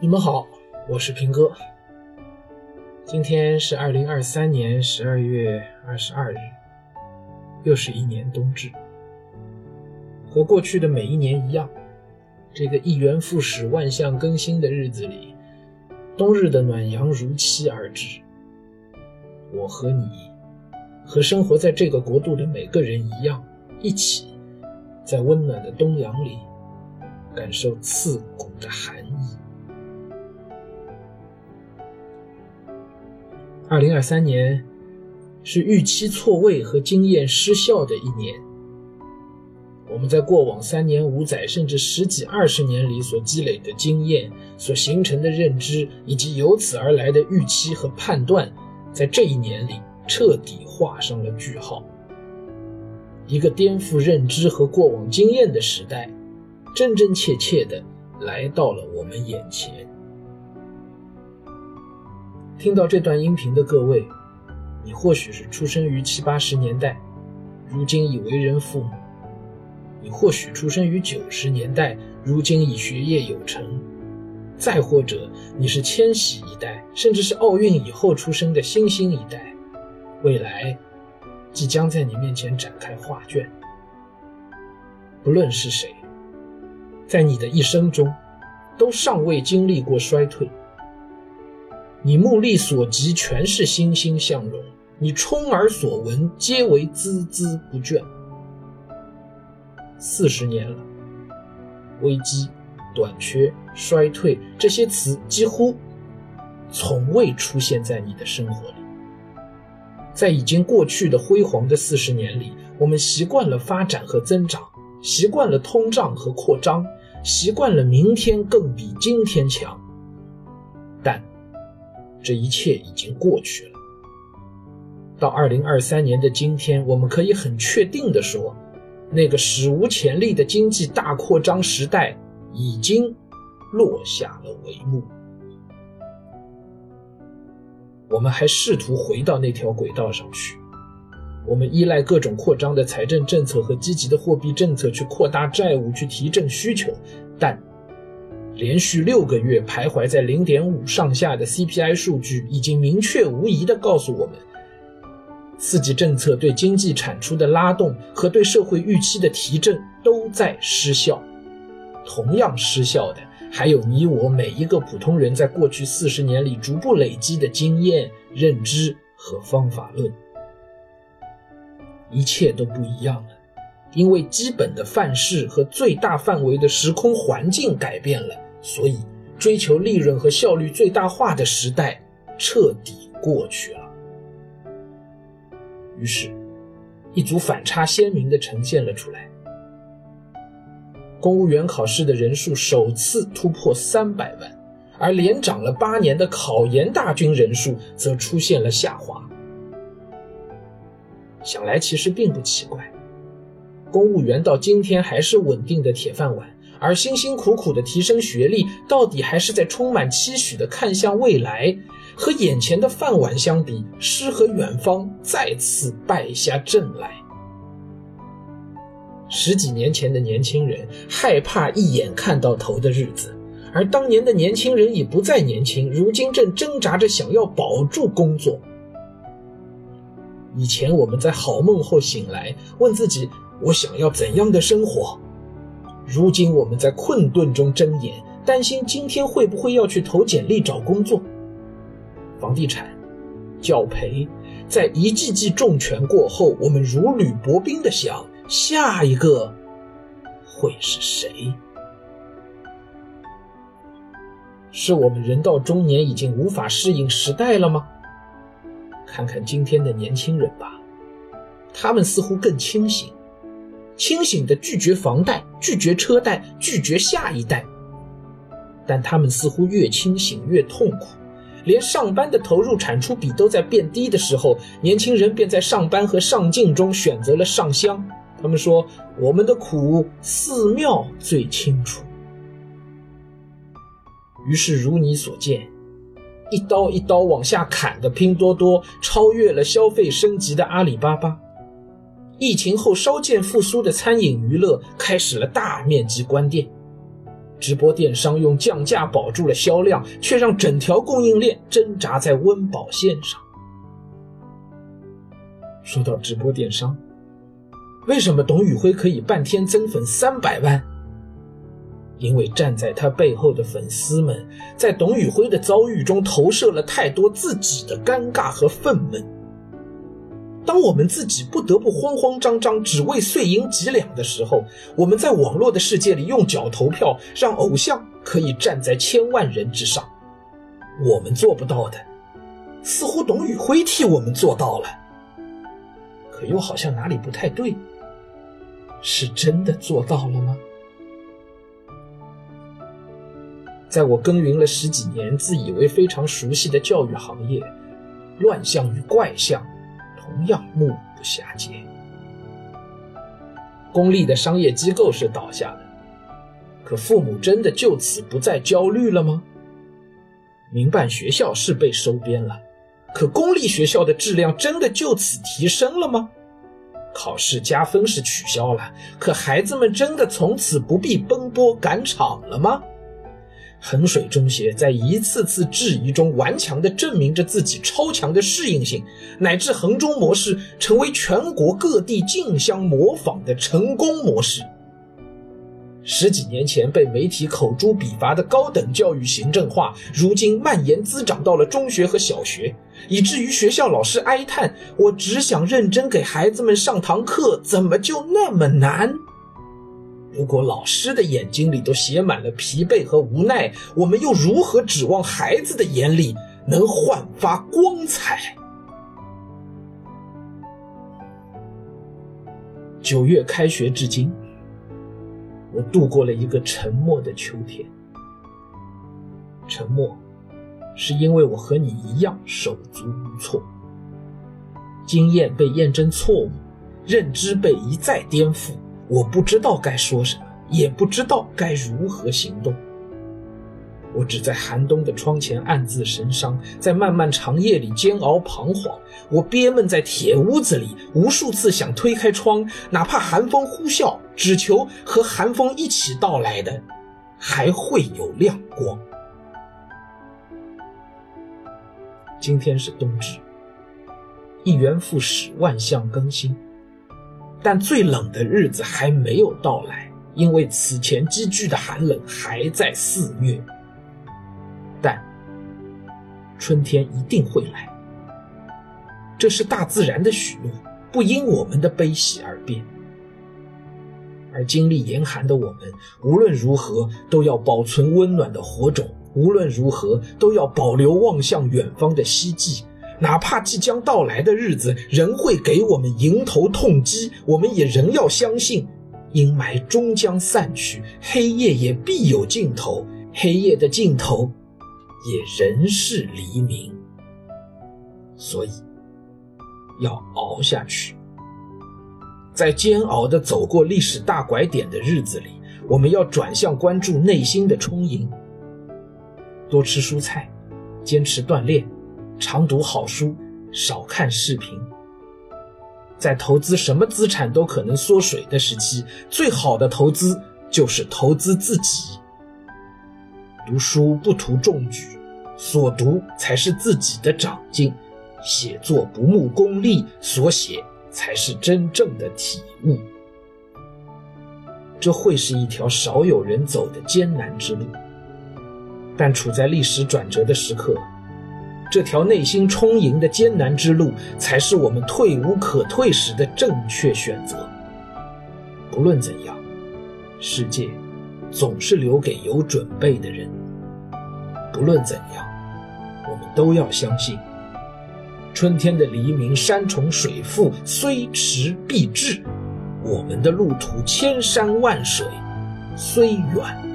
你们好，我是平哥。今天是二零二三年十二月二十二日，又是一年冬至。和过去的每一年一样，这个一元复始、万象更新的日子里，冬日的暖阳如期而至。我和你，和生活在这个国度的每个人一样，一起在温暖的冬阳里，感受刺骨的寒意。二零二三年是预期错位和经验失效的一年。我们在过往三年五载甚至十几二十年里所积累的经验、所形成的认知，以及由此而来的预期和判断，在这一年里彻底画上了句号。一个颠覆认知和过往经验的时代，真真切切的来到了我们眼前。听到这段音频的各位，你或许是出生于七八十年代，如今已为人父母；你或许出生于九十年代，如今已学业有成；再或者你是千禧一代，甚至是奥运以后出生的新兴一代，未来即将在你面前展开画卷。不论是谁，在你的一生中，都尚未经历过衰退。你目力所及，全是欣欣向荣；你充耳所闻，皆为孜孜不倦。四十年了，危机、短缺、衰退这些词几乎从未出现在你的生活里。在已经过去的辉煌的四十年里，我们习惯了发展和增长，习惯了通胀和扩张，习惯了明天更比今天强。这一切已经过去了。到二零二三年的今天，我们可以很确定的说，那个史无前例的经济大扩张时代已经落下了帷幕。我们还试图回到那条轨道上去，我们依赖各种扩张的财政政策和积极的货币政策去扩大债务、去提振需求，但。连续六个月徘徊在零点五上下的 CPI 数据，已经明确无疑地告诉我们，刺激政策对经济产出的拉动和对社会预期的提振都在失效。同样失效的，还有你我每一个普通人在过去四十年里逐步累积的经验、认知和方法论。一切都不一样了。因为基本的范式和最大范围的时空环境改变了，所以追求利润和效率最大化的时代彻底过去了。于是，一组反差鲜明的呈现了出来：公务员考试的人数首次突破三百万，而连涨了八年的考研大军人数则出现了下滑。想来其实并不奇怪。公务员到今天还是稳定的铁饭碗，而辛辛苦苦的提升学历，到底还是在充满期许的看向未来。和眼前的饭碗相比，诗和远方再次败下阵来。十几年前的年轻人害怕一眼看到头的日子，而当年的年轻人已不再年轻，如今正挣扎着想要保住工作。以前我们在好梦后醒来，问自己。我想要怎样的生活？如今我们在困顿中睁眼，担心今天会不会要去投简历找工作。房地产、教培，在一记记重拳过后，我们如履薄冰的想：下一个会是谁？是我们人到中年已经无法适应时代了吗？看看今天的年轻人吧，他们似乎更清醒。清醒的拒绝房贷，拒绝车贷，拒绝下一代。但他们似乎越清醒越痛苦，连上班的投入产出比都在变低的时候，年轻人便在上班和上进中选择了上香。他们说：“我们的苦，寺庙最清楚。”于是，如你所见，一刀一刀往下砍的拼多多，超越了消费升级的阿里巴巴。疫情后稍见复苏的餐饮娱乐开始了大面积关店，直播电商用降价保住了销量，却让整条供应链挣扎在温饱线上。说到直播电商，为什么董宇辉可以半天增粉三百万？因为站在他背后的粉丝们，在董宇辉的遭遇中投射了太多自己的尴尬和愤懑。当我们自己不得不慌慌张张只为碎银几两的时候，我们在网络的世界里用脚投票，让偶像可以站在千万人之上。我们做不到的，似乎董宇辉替我们做到了，可又好像哪里不太对。是真的做到了吗？在我耕耘了十几年、自以为非常熟悉的教育行业，乱象与怪象。同样目不暇接。公立的商业机构是倒下了，可父母真的就此不再焦虑了吗？民办学校是被收编了，可公立学校的质量真的就此提升了吗？考试加分是取消了，可孩子们真的从此不必奔波赶场了吗？衡水中学在一次次质疑中顽强地证明着自己超强的适应性，乃至衡中模式成为全国各地竞相模仿的成功模式。十几年前被媒体口诛笔伐的高等教育行政化，如今蔓延滋长到了中学和小学，以至于学校老师哀叹：“我只想认真给孩子们上堂课，怎么就那么难？”如果老师的眼睛里都写满了疲惫和无奈，我们又如何指望孩子的眼里能焕发光彩？九月开学至今，我度过了一个沉默的秋天。沉默，是因为我和你一样手足无措，经验被验证错误，认知被一再颠覆。我不知道该说什么，也不知道该如何行动。我只在寒冬的窗前暗自神伤，在漫漫长夜里煎熬彷徨。我憋闷在铁屋子里，无数次想推开窗，哪怕寒风呼啸，只求和寒风一起到来的还会有亮光。今天是冬至，一元复始，万象更新。但最冷的日子还没有到来，因为此前积聚的寒冷还在肆虐。但春天一定会来，这是大自然的许诺，不因我们的悲喜而变。而经历严寒的我们，无论如何都要保存温暖的火种，无论如何都要保留望向远方的希冀。哪怕即将到来的日子仍会给我们迎头痛击，我们也仍要相信，阴霾终将散去，黑夜也必有尽头，黑夜的尽头，也仍是黎明。所以，要熬下去。在煎熬的走过历史大拐点的日子里，我们要转向关注内心的充盈，多吃蔬菜，坚持锻炼。常读好书，少看视频。在投资什么资产都可能缩水的时期，最好的投资就是投资自己。读书不图中举，所读才是自己的长进；写作不慕功利，所写才是真正的体悟。这会是一条少有人走的艰难之路，但处在历史转折的时刻。这条内心充盈的艰难之路，才是我们退无可退时的正确选择。不论怎样，世界总是留给有准备的人。不论怎样，我们都要相信，春天的黎明，山重水复，虽迟必至。我们的路途千山万水，虽远。